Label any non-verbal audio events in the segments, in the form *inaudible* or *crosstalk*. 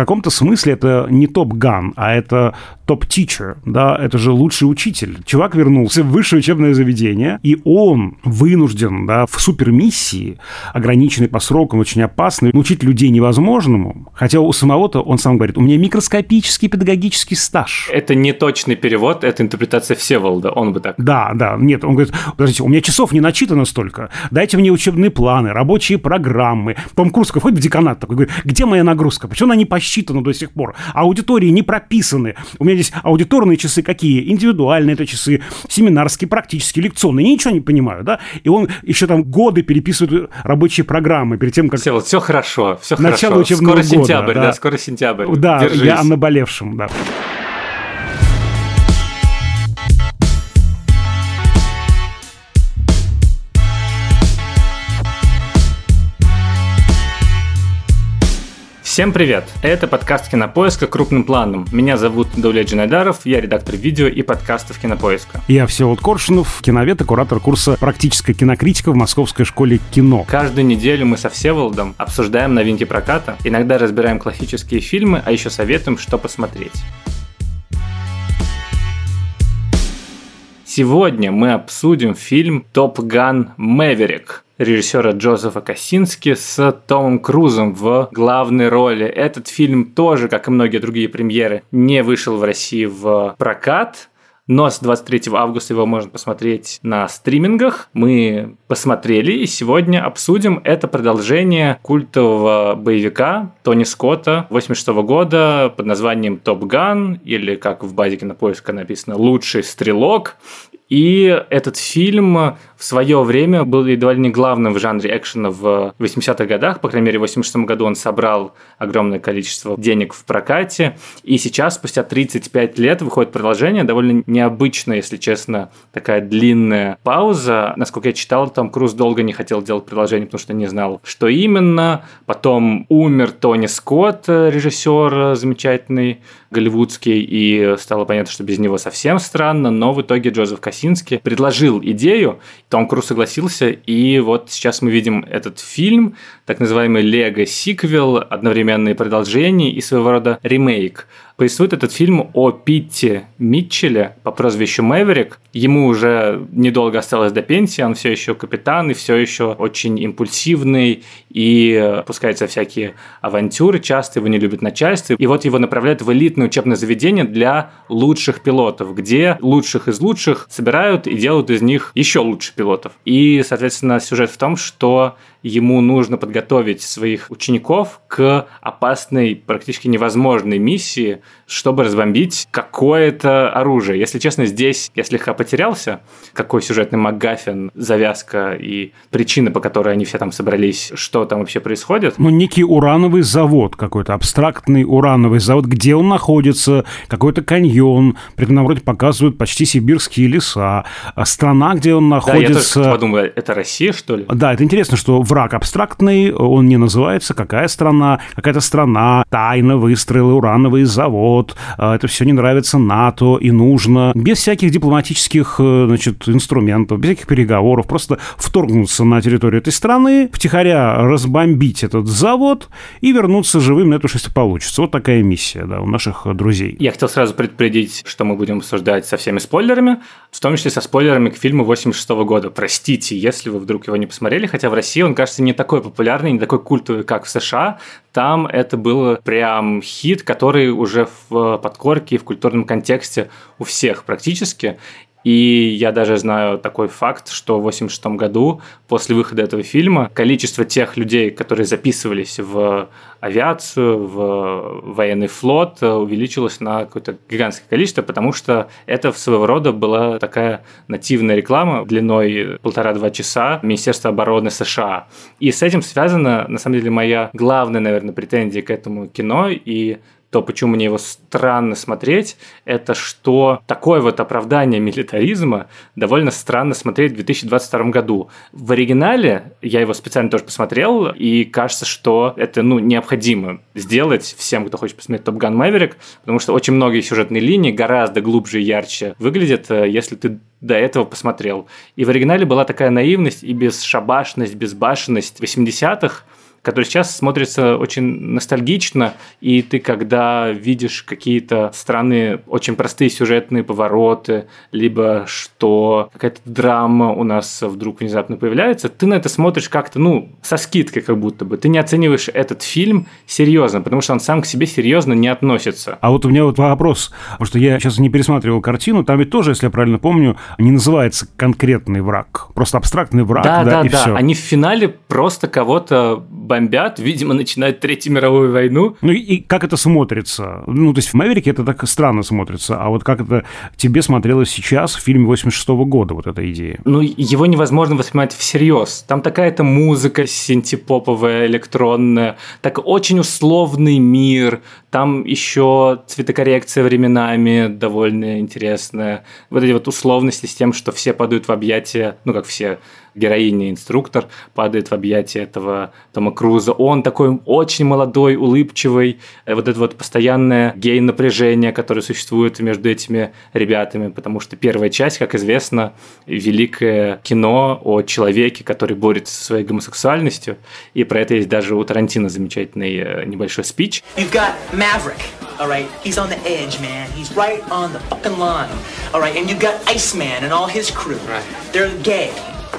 каком-то смысле это не топ-ган, а это топ-тичер, да, это же лучший учитель. Чувак вернулся в высшее учебное заведение, и он вынужден, да, в супермиссии, ограниченной по срокам, очень опасной, научить людей невозможному, хотя у самого-то он сам говорит, у меня микроскопический педагогический стаж. Это не точный перевод, это интерпретация Всеволода, он бы так. Да, да, нет, он говорит, подождите, у меня часов не начитано столько, дайте мне учебные планы, рабочие программы. Том Круз хоть в деканат такой, говорит, где моя нагрузка, почему она не посчитана до сих пор? Аудитории не прописаны. У меня здесь аудиторные часы какие? Индивидуальные это часы, семинарские, практические, лекционные. Я ничего не понимаю, да? И он еще там годы переписывает рабочие программы перед тем, как... Все, вот все хорошо, все Начало хорошо. учебного скоро года, сентябрь, да. да, скоро сентябрь. Да, Держись. я о наболевшем, да. Всем привет! Это подкаст Кинопоиска крупным планом. Меня зовут Давлет Джинайдаров, я редактор видео и подкастов Кинопоиска. Я Всеволод Коршунов, киновед и куратор курса «Практическая кинокритика» в Московской школе кино. Каждую неделю мы со Всеволодом обсуждаем новинки проката, иногда разбираем классические фильмы, а еще советуем, что посмотреть. Сегодня мы обсудим фильм «Топ Ган Мэверик», режиссера Джозефа Косински с Томом Крузом в главной роли. Этот фильм тоже, как и многие другие премьеры, не вышел в России в прокат, но с 23 августа его можно посмотреть на стримингах. Мы посмотрели и сегодня обсудим это продолжение культового боевика Тони Скотта 86 года под названием «Топ Ган» или, как в базе кинопоиска написано, «Лучший стрелок». И этот фильм в свое время был едва ли не главным в жанре экшена в 80-х годах. По крайней мере, в 86 году он собрал огромное количество денег в прокате. И сейчас, спустя 35 лет, выходит продолжение. Довольно необычно, если честно, такая длинная пауза. Насколько я читал, Том Круз долго не хотел делать продолжение, потому что не знал, что именно. Потом умер Тони Скотт, режиссер замечательный, голливудский, и стало понятно, что без него совсем странно, но в итоге Джозеф Косински предложил идею, Том Круз согласился, и вот сейчас мы видим этот фильм, так называемый лего-сиквел, одновременные продолжения и своего рода ремейк. Повествует этот фильм о Питте Митчеле по прозвищу Мэверик. Ему уже недолго осталось до пенсии, он все еще капитан и все еще очень импульсивный и пускается в всякие авантюры, часто его не любит начальство. И вот его направляют в элитное учебное заведение для лучших пилотов, где лучших из лучших собирают и делают из них еще лучше пилотов. И, соответственно, сюжет в том, что ему нужно подготовить своих учеников к опасной, практически невозможной миссии, чтобы разбомбить какое-то оружие. Если честно, здесь я слегка потерялся, какой сюжетный МакГаффин, завязка и причины, по которой они все там собрались, что там вообще происходит. Ну, некий урановый завод какой-то, абстрактный урановый завод, где он находится, какой-то каньон, при этом вроде показывают почти сибирские леса, а страна, где он находится... Да, я тоже подумал, это Россия, что ли? Да, это интересно, что враг абстрактный, он не называется, какая страна, какая-то страна тайно выстроила урановый завод, а, это все не нравится НАТО и нужно, без всяких дипломатических э, значит, инструментов, без всяких переговоров, просто вторгнуться на территорию этой страны, втихаря разбомбить этот завод и вернуться живым на эту шесть получится. Вот такая миссия, да, у наших друзей. Я хотел сразу предупредить, что мы будем обсуждать со всеми спойлерами, в том числе со спойлерами к фильму 86 года. Простите, если вы вдруг его не посмотрели, хотя в России он, кажется, не такой популярный, не такой культовый, как в США. Там это был прям хит, который уже в подкорке и в культурном контексте у всех практически. И я даже знаю такой факт, что в 1986 году, после выхода этого фильма, количество тех людей, которые записывались в авиацию, в военный флот, увеличилось на какое-то гигантское количество, потому что это своего рода была такая нативная реклама длиной полтора-два часа Министерства обороны США. И с этим связана, на самом деле, моя главная, наверное, претензия к этому кино и то, почему мне его странно смотреть, это что такое вот оправдание милитаризма довольно странно смотреть в 2022 году. В оригинале я его специально тоже посмотрел, и кажется, что это ну, необходимо сделать всем, кто хочет посмотреть Топ Ган Мэверик, потому что очень многие сюжетные линии гораздо глубже и ярче выглядят, э, если ты до этого посмотрел. И в оригинале была такая наивность и бесшабашность, безбашенность 80-х, который сейчас смотрится очень ностальгично, и ты, когда видишь какие-то странные, очень простые сюжетные повороты, либо что какая-то драма у нас вдруг внезапно появляется, ты на это смотришь как-то, ну, со скидкой как будто бы. Ты не оцениваешь этот фильм серьезно, потому что он сам к себе серьезно не относится. А вот у меня вот вопрос, потому что я сейчас не пересматривал картину, там ведь тоже, если я правильно помню, не называется конкретный враг, просто абстрактный враг, да, да, да, и да. все. Они в финале просто кого-то бомбят, видимо, начинают Третью мировую войну. Ну и, и как это смотрится? Ну, то есть в «Мэверике» это так странно смотрится, а вот как это тебе смотрелось сейчас в фильме 86 -го года, вот эта идея? Ну, его невозможно воспринимать всерьез. Там такая-то музыка синтепоповая, электронная, так очень условный мир, там еще цветокоррекция временами довольно интересная. Вот эти вот условности с тем, что все падают в объятия, ну, как все, героиня, инструктор, падает в объятия этого Тома Круза. Он такой очень молодой, улыбчивый. Э, вот это вот постоянное гей-напряжение, которое существует между этими ребятами, потому что первая часть, как известно, великое кино о человеке, который борется со своей гомосексуальностью, и про это есть даже у Тарантино замечательный э, небольшой спич. You've got Maverick, all right? He's on the edge, man. He's right on the fucking line, all right? And you've got Iceman and all his crew. Right. They're gay.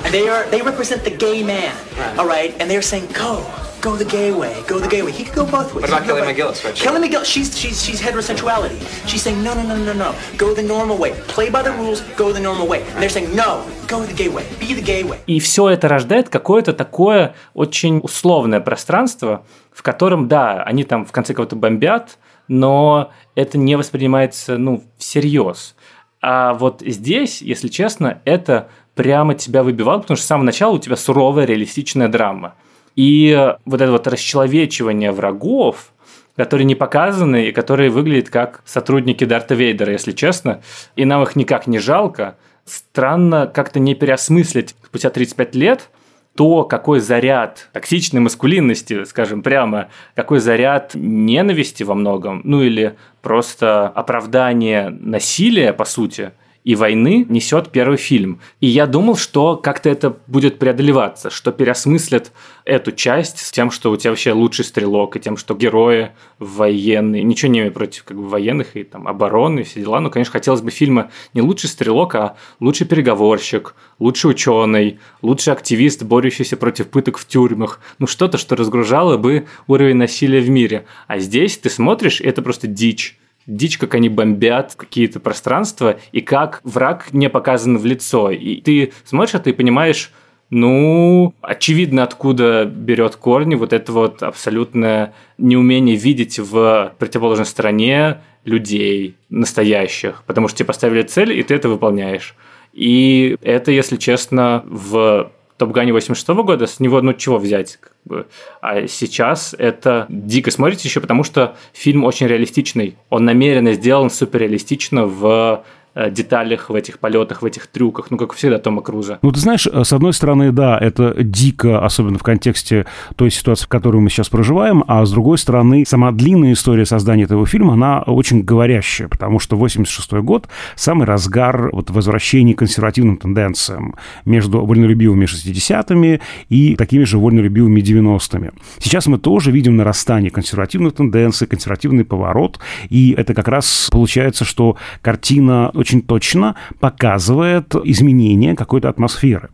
They are. They represent the gay man, Right. all right? And they're saying, go, go the gay way, go the gay way. He could go both ways. What about Kelly McGillis, right? Kelly McGillis, she's she's she's heterosexuality. She's saying, no, no, no, no, no, go the normal way. Play by the rules, go the normal way. And they're saying, no, go the gay way. Be the gay way. И все это рождает какое-то такое очень условное пространство, в котором, да, они там в конце кого-то бомбят, но это не воспринимается, ну, всерьез. А вот здесь, если честно, это прямо тебя выбивало, потому что с самого начала у тебя суровая реалистичная драма. И вот это вот расчеловечивание врагов, которые не показаны и которые выглядят как сотрудники Дарта Вейдера, если честно, и нам их никак не жалко. Странно как-то не переосмыслить спустя 35 лет то, какой заряд токсичной маскулинности, скажем прямо, какой заряд ненависти во многом, ну или просто оправдание насилия, по сути, и войны несет первый фильм. И я думал, что как-то это будет преодолеваться, что переосмыслят эту часть с тем, что у тебя вообще лучший стрелок, и тем, что герои военные. Ничего не имею против как бы, военных и там обороны и все дела. Но, конечно, хотелось бы фильма не лучший стрелок, а лучший переговорщик, лучший ученый, лучший активист, борющийся против пыток в тюрьмах. Ну, что-то, что разгружало бы уровень насилия в мире. А здесь ты смотришь, и это просто дичь дичь, как они бомбят какие-то пространства, и как враг не показан в лицо. И ты смотришь это и понимаешь, ну, очевидно, откуда берет корни вот это вот абсолютное неумение видеть в противоположной стороне людей настоящих, потому что тебе поставили цель, и ты это выполняешь. И это, если честно, в Топгане 86 года с него, ну, чего взять? Как бы. А сейчас это дико смотрится еще, потому что фильм очень реалистичный. Он намеренно сделан суперреалистично в деталях, в этих полетах, в этих трюках, ну, как всегда Тома Круза. Ну, ты знаешь, с одной стороны, да, это дико, особенно в контексте той ситуации, в которой мы сейчас проживаем, а с другой стороны, сама длинная история создания этого фильма, она очень говорящая, потому что 86 год – самый разгар вот возвращения к консервативным тенденциям между вольнолюбивыми 60-ми и такими же вольнолюбивыми 90-ми. Сейчас мы тоже видим нарастание консервативных тенденций, консервативный поворот, и это как раз получается, что картина очень точно показывает изменение какой-то атмосферы.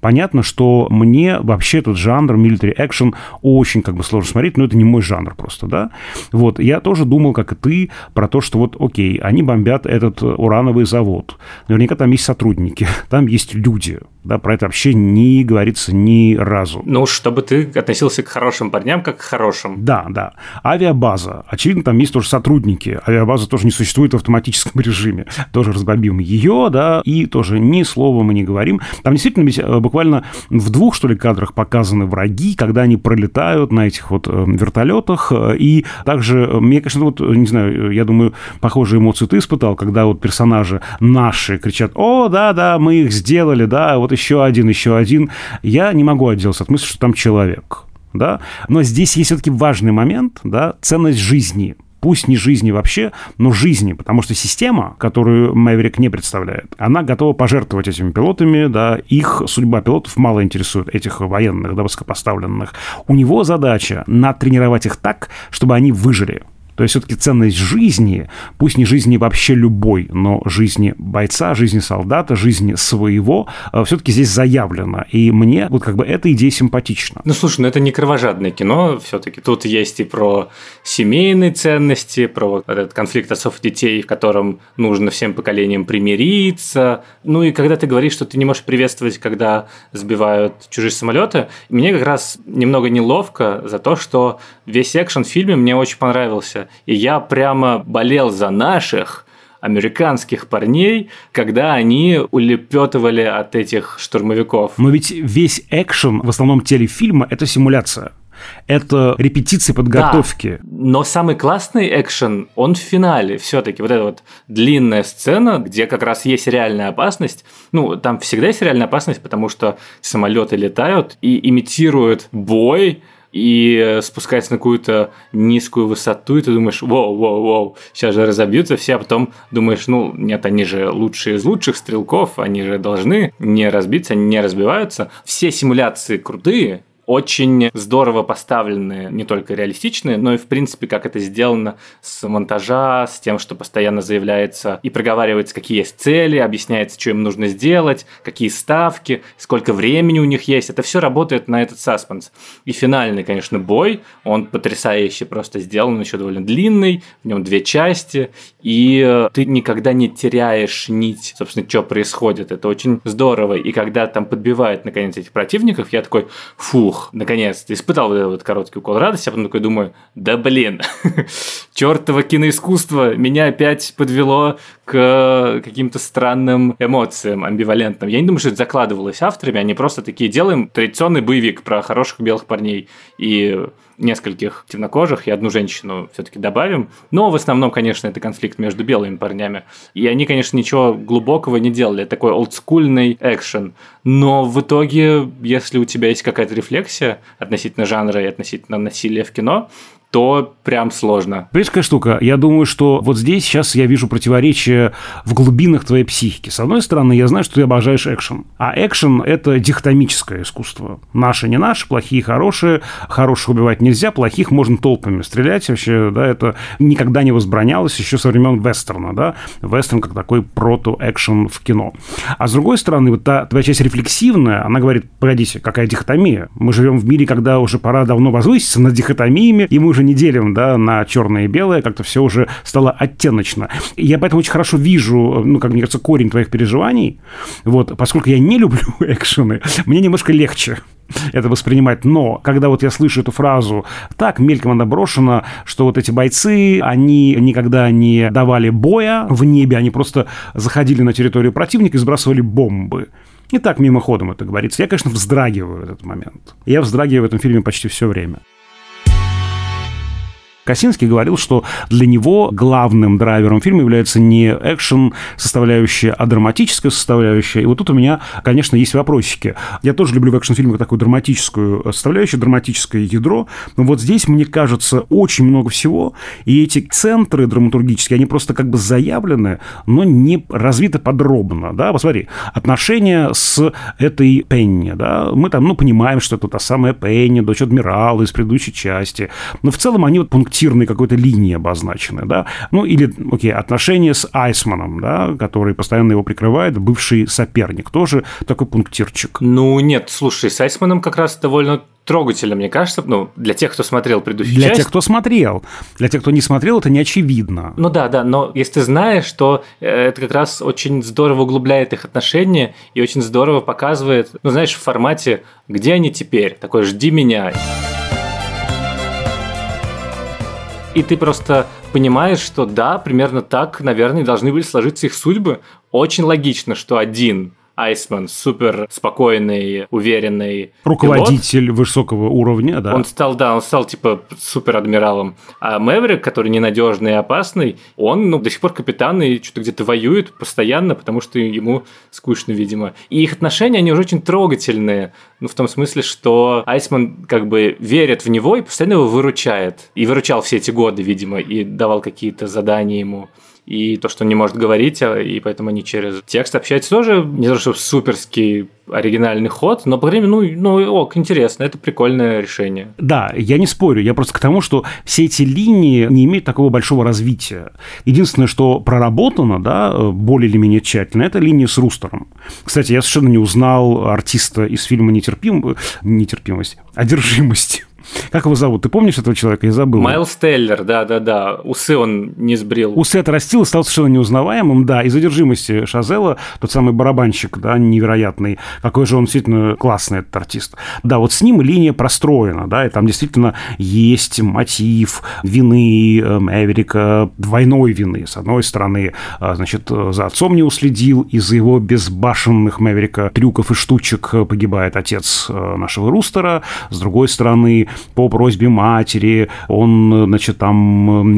Понятно, что мне вообще этот жанр military action очень как бы сложно смотреть, но это не мой жанр просто, да. Вот, я тоже думал, как и ты, про то, что вот, окей, они бомбят этот урановый завод. Наверняка там есть сотрудники, *laughs* там есть люди, да, про это вообще не говорится ни разу. Ну, чтобы ты относился к хорошим парням, как к хорошим. Да, да. Авиабаза. Очевидно, там есть тоже сотрудники. Авиабаза тоже не существует в автоматическом *laughs* режиме. Тоже разбомбим ее, да, и тоже ни слова мы не говорим. Там действительно э, буквально в двух, что ли, кадрах показаны враги, когда они пролетают на этих вот э, вертолетах. И также, э, мне, конечно, вот, э, не знаю, я думаю, похожие эмоции ты испытал, когда вот персонажи наши кричат, о, да, да, мы их сделали, да, вот еще один, еще один. Я не могу отделаться от мысли, что там человек да, но здесь есть все-таки важный момент, да, ценность жизни. Пусть не жизни вообще, но жизни, потому что система, которую Мэверик не представляет, она готова пожертвовать этими пилотами, да, их судьба пилотов мало интересует, этих военных, да, высокопоставленных. У него задача натренировать их так, чтобы они выжили. То есть все-таки ценность жизни, пусть не жизни вообще любой, но жизни бойца, жизни солдата, жизни своего, э, все-таки здесь заявлена. И мне вот как бы эта идея симпатична. Ну, слушай, ну это не кровожадное кино все-таки. Тут есть и про семейные ценности, про этот конфликт отцов и детей, в котором нужно всем поколениям примириться. Ну и когда ты говоришь, что ты не можешь приветствовать, когда сбивают чужие самолеты, мне как раз немного неловко за то, что весь экшен в фильме мне очень понравился и я прямо болел за наших американских парней, когда они улепетывали от этих штурмовиков. Но ведь весь экшен в основном телефильма – это симуляция. Это репетиции подготовки. Да, но самый классный экшен, он в финале все-таки. Вот эта вот длинная сцена, где как раз есть реальная опасность. Ну, там всегда есть реальная опасность, потому что самолеты летают и имитируют бой, и спускается на какую-то низкую высоту, и ты думаешь, воу, воу, воу, сейчас же разобьются все, а потом думаешь, ну, нет, они же лучшие из лучших стрелков, они же должны не разбиться, они не разбиваются. Все симуляции крутые, очень здорово поставленные, не только реалистичные, но и, в принципе, как это сделано с монтажа, с тем, что постоянно заявляется и проговаривается, какие есть цели, объясняется, что им нужно сделать, какие ставки, сколько времени у них есть. Это все работает на этот саспенс. И финальный, конечно, бой, он потрясающе просто сделан, еще довольно длинный, в нем две части, и э, ты никогда не теряешь нить, собственно, что происходит. Это очень здорово. И когда там подбивают, наконец, этих противников, я такой, фух, ух, наконец-то, испытал вот этот короткий укол радости, а потом такой думаю, да блин, *laughs* чертово киноискусство меня опять подвело к каким-то странным эмоциям, амбивалентным. Я не думаю, что это закладывалось авторами, они просто такие, делаем традиционный боевик про хороших белых парней и нескольких темнокожих и одну женщину все-таки добавим. Но в основном, конечно, это конфликт между белыми парнями. И они, конечно, ничего глубокого не делали. Такой олдскульный экшен. Но в итоге, если у тебя есть какая-то рефлексия относительно жанра и относительно насилия в кино, то прям сложно. Близкая штука. Я думаю, что вот здесь сейчас я вижу противоречие в глубинах твоей психики. С одной стороны, я знаю, что ты обожаешь экшен. А экшен – это дихотомическое искусство. Наши не наши, плохие хорошие. Хороших убивать нельзя, плохих можно толпами стрелять. Вообще, да, это никогда не возбранялось еще со времен вестерна, да. Вестерн как такой прото-экшен в кино. А с другой стороны, вот та твоя часть рефлексивная, она говорит, погодите, какая дихотомия? Мы живем в мире, когда уже пора давно возвыситься над дихотомиями, и мы уже не делим да, на черное и белое, как-то все уже стало оттеночно. Я поэтому очень хорошо вижу, ну, как мне кажется, корень твоих переживаний. Вот, поскольку я не люблю *laughs* экшены, мне немножко легче это воспринимать. Но когда вот я слышу эту фразу, так мельком она брошена, что вот эти бойцы, они никогда не давали боя в небе, они просто заходили на территорию противника и сбрасывали бомбы. И так мимоходом это говорится. Я, конечно, вздрагиваю в этот момент. Я вздрагиваю в этом фильме почти все время. Косинский говорил, что для него главным драйвером фильма является не экшен составляющая, а драматическая составляющая. И вот тут у меня, конечно, есть вопросики. Я тоже люблю в экшн-фильмах такую драматическую составляющую, драматическое ядро. Но вот здесь, мне кажется, очень много всего. И эти центры драматургические, они просто как бы заявлены, но не развиты подробно. Да? Посмотри, отношения с этой Пенни. Да? Мы там, ну, понимаем, что это та самая Пенни, дочь адмирала из предыдущей части. Но в целом они вот пункт пунктирной какой-то линии обозначены, да, ну или, окей, отношения с Айсманом, да, который постоянно его прикрывает, бывший соперник, тоже такой пунктирчик. Ну нет, слушай, с Айсманом как раз довольно трогательно, мне кажется, ну, для тех, кто смотрел предыдущую для часть. Для тех, кто смотрел. Для тех, кто не смотрел, это не очевидно. Ну да, да, но если ты знаешь, что э, это как раз очень здорово углубляет их отношения и очень здорово показывает, ну, знаешь, в формате «Где они теперь?» Такой «Жди меня». И ты просто понимаешь, что да, примерно так, наверное, должны были сложиться их судьбы. Очень логично, что один Айсман супер спокойный, уверенный Руководитель пилот. высокого уровня, да. Он стал, да, он стал типа супер адмиралом. А Мэврик, который ненадежный и опасный, он ну, до сих пор капитан и что-то где-то воюет постоянно, потому что ему скучно, видимо. И их отношения, они уже очень трогательные. Ну, в том смысле, что Айсман как бы верит в него и постоянно его выручает. И выручал все эти годы, видимо, и давал какие-то задания ему и то, что он не может говорить, а, и поэтому они через текст общаются тоже не то, что суперский оригинальный ход, но, по крайней мере, ну, ну, ок, интересно, это прикольное решение. Да, я не спорю, я просто к тому, что все эти линии не имеют такого большого развития. Единственное, что проработано, да, более или менее тщательно, это линия с Рустером. Кстати, я совершенно не узнал артиста из фильма «Нетерпим... «Нетерпимость», «Одержимость». Как его зовут? Ты помнишь этого человека? Я забыл. Майлз Теллер, да-да-да. Усы он не сбрил. Усы отрастил и стал совершенно неузнаваемым, да. Из задержимости Шазела, тот самый барабанщик, да, невероятный. Какой же он действительно классный, этот артист. Да, вот с ним линия простроена, да, и там действительно есть мотив вины э, Эверика, двойной вины. С одной стороны, э, значит, за отцом не уследил, из-за его безбашенных Мэверика трюков и штучек погибает отец э, нашего Рустера. С другой стороны, по просьбе матери, он, значит, там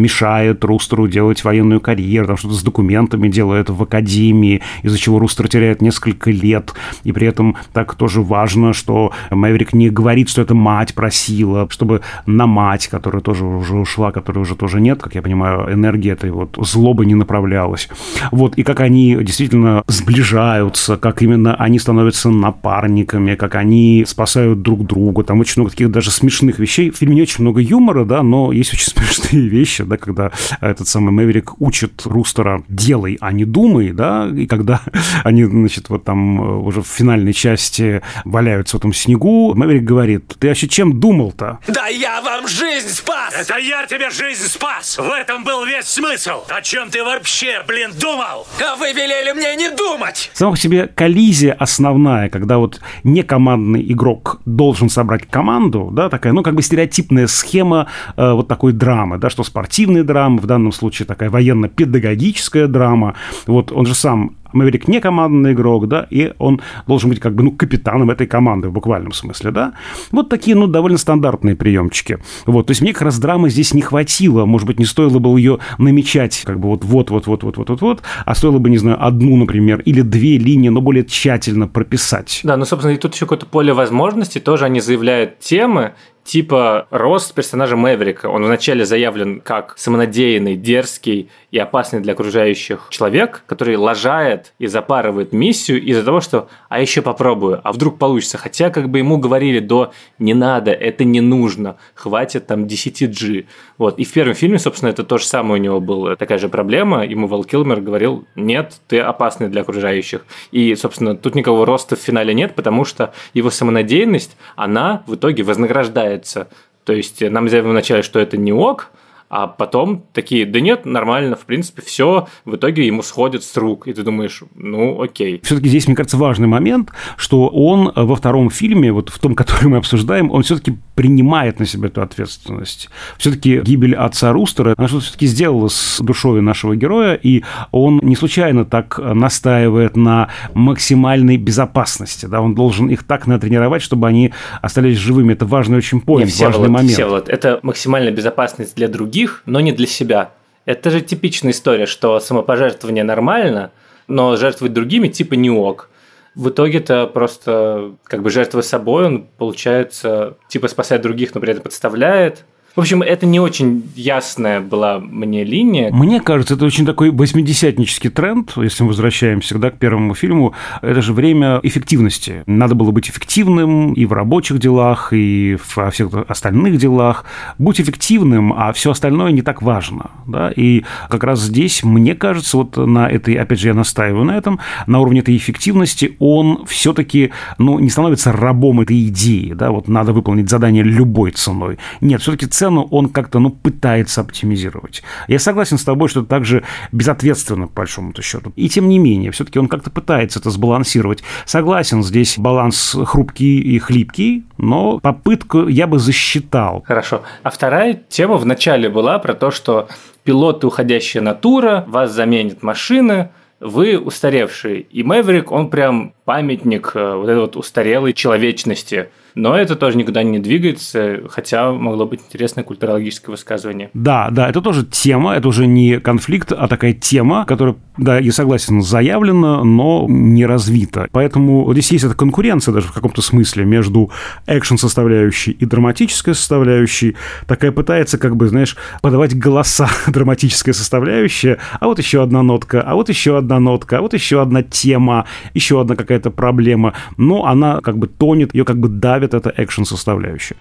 мешает Рустеру делать военную карьеру, там что-то с документами делает в академии, из-за чего Рустер теряет несколько лет, и при этом так тоже важно, что Мэверик не говорит, что это мать просила, чтобы на мать, которая тоже уже ушла, которой уже тоже нет, как я понимаю, энергия этой вот злобы не направлялась. Вот, и как они действительно сближаются, как именно они становятся напарниками, как они спасают друг друга, там очень много таких даже смешных смешных вещей. В фильме не очень много юмора, да, но есть очень *laughs* смешные вещи, да, когда этот самый Мэверик учит Рустера «делай, а не думай», да, и когда *laughs* они, значит, вот там э, уже в финальной части валяются в этом снегу, Мэверик говорит, ты вообще чем думал-то? Да я вам жизнь спас! Это я тебе жизнь спас! В этом был весь смысл! О чем ты вообще, блин, думал? А вы велели мне не думать! Сама по себе коллизия основная, когда вот некомандный игрок должен собрать команду, да, такая, ну, как бы стереотипная схема э, вот такой драмы, да, что спортивная драма, в данном случае такая военно-педагогическая драма. Вот он же сам Мэверик не командный игрок, да, и он должен быть как бы, ну, капитаном этой команды в буквальном смысле, да. Вот такие, ну, довольно стандартные приемчики. Вот, то есть мне как раз драмы здесь не хватило, может быть, не стоило бы ее намечать как бы вот вот вот вот вот вот вот вот, а стоило бы, не знаю, одну, например, или две линии, но более тщательно прописать. Да, ну, собственно, и тут еще какое-то поле возможностей, тоже они заявляют темы, типа рост персонажа Мэврика. Он вначале заявлен как самонадеянный, дерзкий и опасный для окружающих человек, который лажает и запарывает миссию из-за того, что «а еще попробую, а вдруг получится». Хотя как бы ему говорили до «не надо, это не нужно, хватит там 10G». Вот. И в первом фильме, собственно, это то же самое у него была такая же проблема. Ему Вал Килмер говорил «нет, ты опасный для окружающих». И, собственно, тут никакого роста в финале нет, потому что его самонадеянность, она в итоге вознаграждает нравится. То есть нам заявили вначале, что это не ок, а потом такие, да нет, нормально, в принципе, все, в итоге ему сходит с рук, и ты думаешь, ну, окей. Все-таки здесь, мне кажется, важный момент, что он во втором фильме, вот в том, который мы обсуждаем, он все-таки принимает на себя эту ответственность. Все-таки гибель отца Рустера, она что-то все-таки сделала с душой нашего героя, и он не случайно так настаивает на максимальной безопасности, да, он должен их так натренировать, чтобы они остались живыми. Это важный очень поинт, важный момент. Всеволод, это максимальная безопасность для других, других, но не для себя. Это же типичная история, что самопожертвование нормально, но жертвовать другими типа не ок. В итоге-то просто как бы жертва собой, он, получается, типа спасает других, но при этом подставляет – в общем, это не очень ясная была мне линия. Мне кажется, это очень такой восьмидесятнический тренд, если мы возвращаемся всегда к первому фильму. Это же время эффективности. Надо было быть эффективным и в рабочих делах, и во всех остальных делах. Будь эффективным, а все остальное не так важно. Да? И как раз здесь, мне кажется, вот на этой, опять же, я настаиваю на этом, на уровне этой эффективности он все-таки ну, не становится рабом этой идеи. Да? Вот надо выполнить задание любой ценой. Нет, все-таки цену он как-то, ну, пытается оптимизировать. Я согласен с тобой, что это также безответственно, по большому-то счету. И тем не менее, все-таки он как-то пытается это сбалансировать. Согласен, здесь баланс хрупкий и хлипкий, но попытку я бы засчитал. Хорошо. А вторая тема в начале была про то, что пилоты, уходящая натура, вас заменит машины, вы устаревший. И Мэверик, он прям памятник э, вот этой вот устарелой человечности. Но это тоже никуда не двигается, хотя могло быть интересное культурологическое высказывание. Да, да, это тоже тема, это уже не конфликт, а такая тема, которая, да, я согласен, заявлена, но не развита. Поэтому вот здесь есть эта конкуренция даже в каком-то смысле между экшен-составляющей и драматической составляющей. Такая пытается, как бы, знаешь, подавать голоса *laughs* драматическая составляющая, а вот еще одна нотка, а вот еще одна нотка, а вот еще одна тема, еще одна какая-то проблема. Но она как бы тонет, ее как бы давит это экшен-составляющая.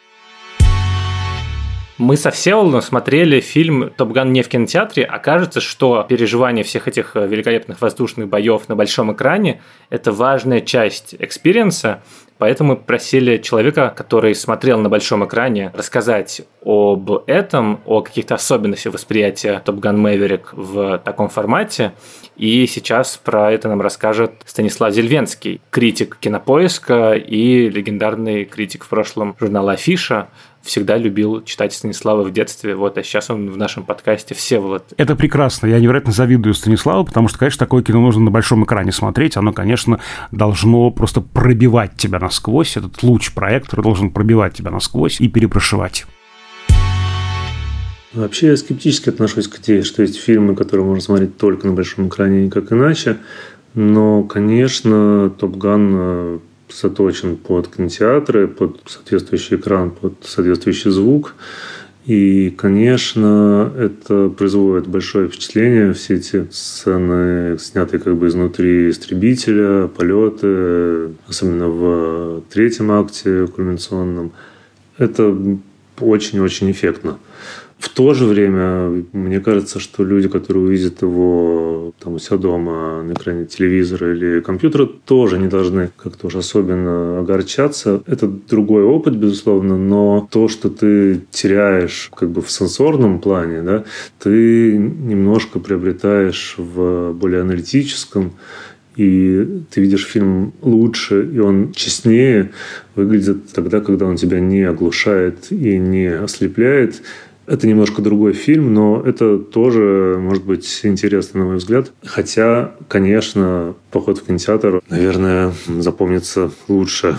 Мы со Всеволодом смотрели фильм «Топ Ган» не в кинотеатре, а кажется, что переживание всех этих э, великолепных воздушных боев на большом экране – это важная часть experience а, Поэтому мы просили человека, который смотрел на большом экране, рассказать об этом, о каких-то особенностях восприятия Top Gun Maverick в таком формате. И сейчас про это нам расскажет Станислав Зельвенский, критик кинопоиска и легендарный критик в прошлом журнала Афиша всегда любил читать Станислава в детстве, вот, а сейчас он в нашем подкасте Всеволод. Это прекрасно, я невероятно завидую Станиславу, потому что, конечно, такое кино нужно на большом экране смотреть, оно, конечно, должно просто пробивать тебя насквозь, этот луч проектора должен пробивать тебя насквозь и перепрошивать. Вообще я скептически отношусь к идее, что есть фильмы, которые можно смотреть только на большом экране, никак иначе. Но, конечно, Топ Ган заточен под кинотеатры, под соответствующий экран, под соответствующий звук. И, конечно, это производит большое впечатление. Все эти сцены, снятые как бы изнутри истребителя, полеты, особенно в третьем акте кульминационном, это очень-очень эффектно. В то же время, мне кажется, что люди, которые увидят его там, у себя дома на экране телевизора или компьютера, тоже не должны как-то уж особенно огорчаться. Это другой опыт, безусловно, но то, что ты теряешь как бы в сенсорном плане, да, ты немножко приобретаешь в более аналитическом и ты видишь фильм лучше, и он честнее выглядит тогда, когда он тебя не оглушает и не ослепляет, это немножко другой фильм, но это тоже может быть интересно, на мой взгляд. Хотя, конечно, поход в кинотеатр, наверное, запомнится лучше.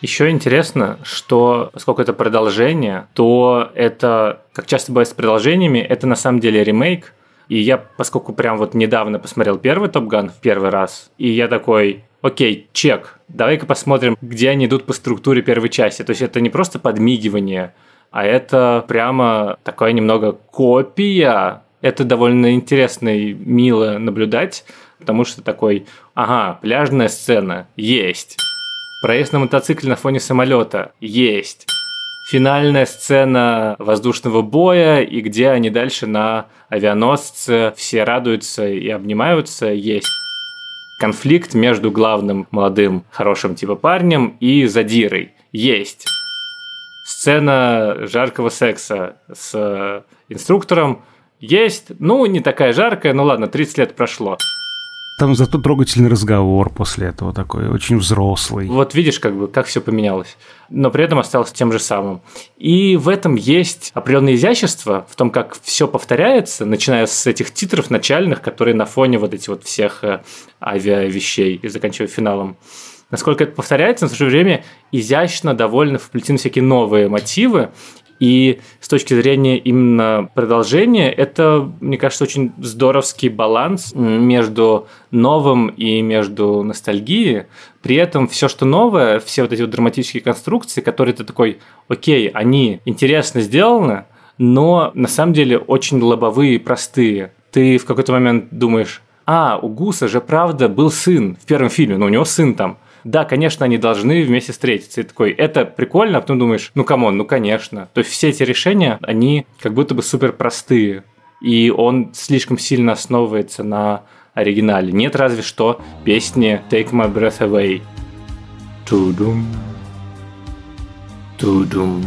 Еще интересно, что поскольку это продолжение, то это, как часто бывает с продолжениями, это на самом деле ремейк. И я, поскольку прям вот недавно посмотрел первый Топ Ган в первый раз, и я такой, окей, чек, давай-ка посмотрим, где они идут по структуре первой части. То есть это не просто подмигивание, а это прямо такая немного копия. Это довольно интересно и мило наблюдать, потому что такой, ага, пляжная сцена есть. Проезд на мотоцикле на фоне самолета есть. Финальная сцена воздушного боя, и где они дальше на авианосце все радуются и обнимаются, есть конфликт между главным молодым хорошим типа парнем и задирой. Есть сцена жаркого секса с инструктором есть. Ну, не такая жаркая, ну ладно, 30 лет прошло. Там зато трогательный разговор после этого такой, очень взрослый. Вот видишь, как бы, как все поменялось. Но при этом осталось тем же самым. И в этом есть определенное изящество, в том, как все повторяется, начиная с этих титров начальных, которые на фоне вот этих вот всех э, авиавещей и заканчивая финалом насколько это повторяется, но в то же время изящно довольно вплетены всякие новые мотивы. И с точки зрения именно продолжения, это, мне кажется, очень здоровский баланс между новым и между ностальгией. При этом все, что новое, все вот эти вот драматические конструкции, которые ты такой, окей, они интересно сделаны, но на самом деле очень лобовые и простые. Ты в какой-то момент думаешь, а, у Гуса же правда был сын в первом фильме, но у него сын там да, конечно, они должны вместе встретиться. И такой, это прикольно, а потом думаешь, ну come on, ну конечно. То есть все эти решения, они как будто бы супер простые. И он слишком сильно основывается на оригинале. Нет разве что песни Take My Breath Away. Тудум. Тудум.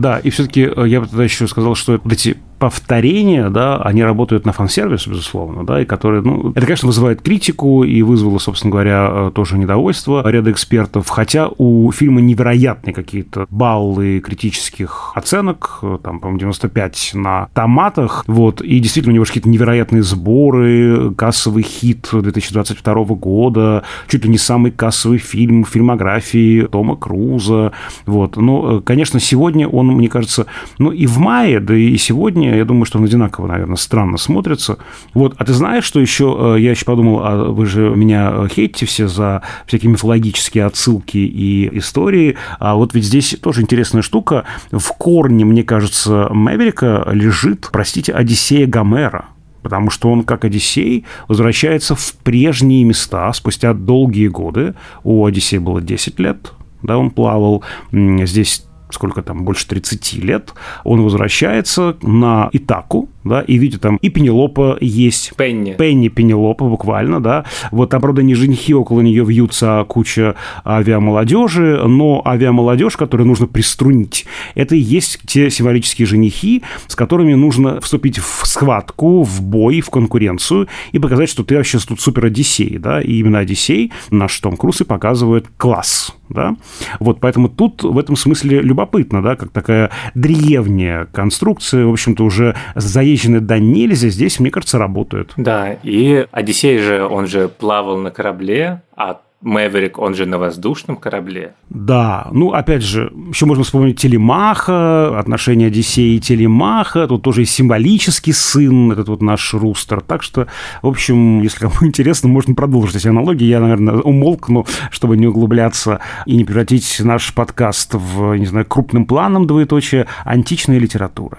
Да, и все-таки э, я бы тогда еще сказал, что эти повторения, да, они работают на фан-сервис, безусловно, да, и которые, ну, это, конечно, вызывает критику и вызвало, собственно говоря, э, тоже недовольство ряда экспертов, хотя у фильма невероятные какие-то баллы критических оценок, э, там, по-моему, 95 на томатах, вот, и действительно у него какие-то невероятные сборы, кассовый хит 2022 года, чуть ли не самый кассовый фильм фильмографии Тома Круза, вот, ну, э, конечно, сегодня он, мне кажется, ну, и в мае, да и сегодня, я думаю, что он одинаково, наверное, странно смотрится, вот, а ты знаешь, что еще, э, я еще подумал, а вы же меня хейтите все за всякие мифологические отсылки и истории, а вот ведь здесь тоже интересная штука, в корне, мне кажется, Мэверика лежит, простите, Одиссея Гомера, потому что он, как Одиссей, возвращается в прежние места спустя долгие годы. У Одиссея было 10 лет, да, он плавал. Здесь сколько там, больше 30 лет, он возвращается на Итаку, да, и видит там и Пенелопа есть. Пенни. Пенни Пенелопа, буквально, да. Вот там, правда, не женихи, около нее вьются куча авиамолодежи, но авиамолодежь, которую нужно приструнить, это и есть те символические женихи, с которыми нужно вступить в схватку, в бой, в конкуренцию и показать, что ты вообще тут супер Одиссей, да, и именно Одиссей, наш Том Круз и показывает класс, да. Вот, поэтому тут в этом смысле любопытно, да, как такая древняя конструкция, в общем-то, уже заезженная до нельзя, здесь, мне кажется, работает. Да, и Одиссей же, он же плавал на корабле, а Мэверик, он же на воздушном корабле. Да, ну, опять же, еще можно вспомнить Телемаха, отношения Одиссея и Телемаха, тут тоже и символический сын, этот вот наш Рустер. Так что, в общем, если кому *laughs* интересно, можно продолжить эти аналогии. Я, наверное, умолкну, чтобы не углубляться и не превратить наш подкаст в, не знаю, крупным планом двоеточие античная литература.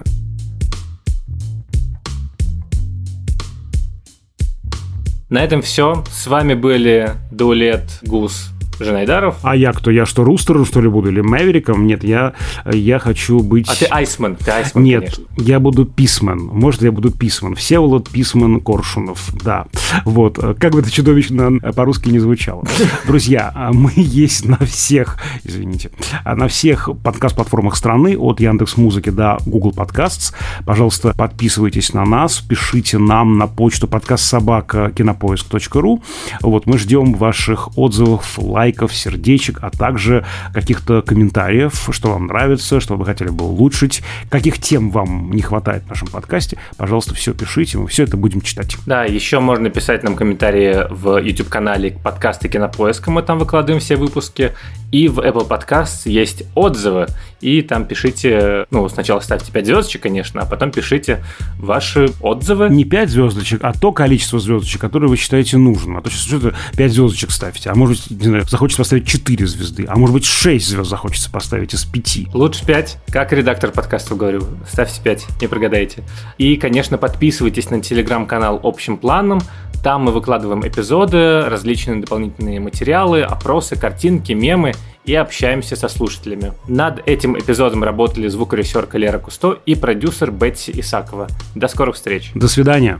На этом все. С вами были Дуэлет Гус Женайдаров. А я кто? Я что, Рустером, что ли, буду? Или Мэвериком? Нет, я, я хочу быть... А ты Айсман, ты Айсман, Нет, конечно. я буду Писмен. Может, я буду Писмен. Всеволод Писмен Коршунов. Да. Вот. Как бы это чудовищно по-русски не звучало. *laughs* Друзья, а мы есть на всех, извините, а на всех подкаст-платформах страны, от Яндекс Музыки до Google Podcasts. Пожалуйста, подписывайтесь на нас, пишите нам на почту подкаст собака кинопоиск.ру. Вот мы ждем ваших отзывов, лайков, сердечек, а также каких-то комментариев, что вам нравится, что вы хотели бы улучшить, каких тем вам не хватает в нашем подкасте. Пожалуйста, все пишите, мы все это будем читать. Да, еще можно писать нам комментарии в YouTube-канале подкасты Кинопоиска, мы там выкладываем все выпуски. И в Apple Podcasts есть отзывы, и там пишите, ну, сначала ставьте 5 звездочек, конечно, а потом пишите ваши отзывы. Не 5 звездочек, а то количество звездочек, которое вы считаете нужным. А то сейчас что-то 5 звездочек ставите, а может быть, не знаю, захочется поставить 4 звезды, а может быть 6 звезд захочется поставить из 5. Лучше 5, как редактор подкастов говорю, ставьте 5, не прогадаете. И, конечно, подписывайтесь на телеграм-канал общим планом, там мы выкладываем эпизоды, различные дополнительные материалы, опросы, картинки, мемы и общаемся со слушателями. Над этим эпизодом работали звукорежиссер Лера Кусто и продюсер Бетси Исакова. До скорых встреч. До свидания.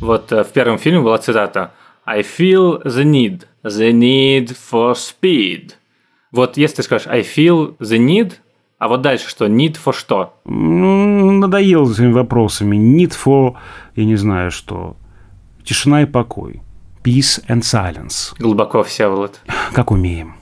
Вот э, в первом фильме была цитата «I feel the need, the need for speed». Вот если ты скажешь «I feel the need», а вот дальше что? Need for что? Ну, надоел этими вопросами. Need for, я не знаю что. Тишина и покой. Peace and silence. Глубоко, Всеволод. Как умеем.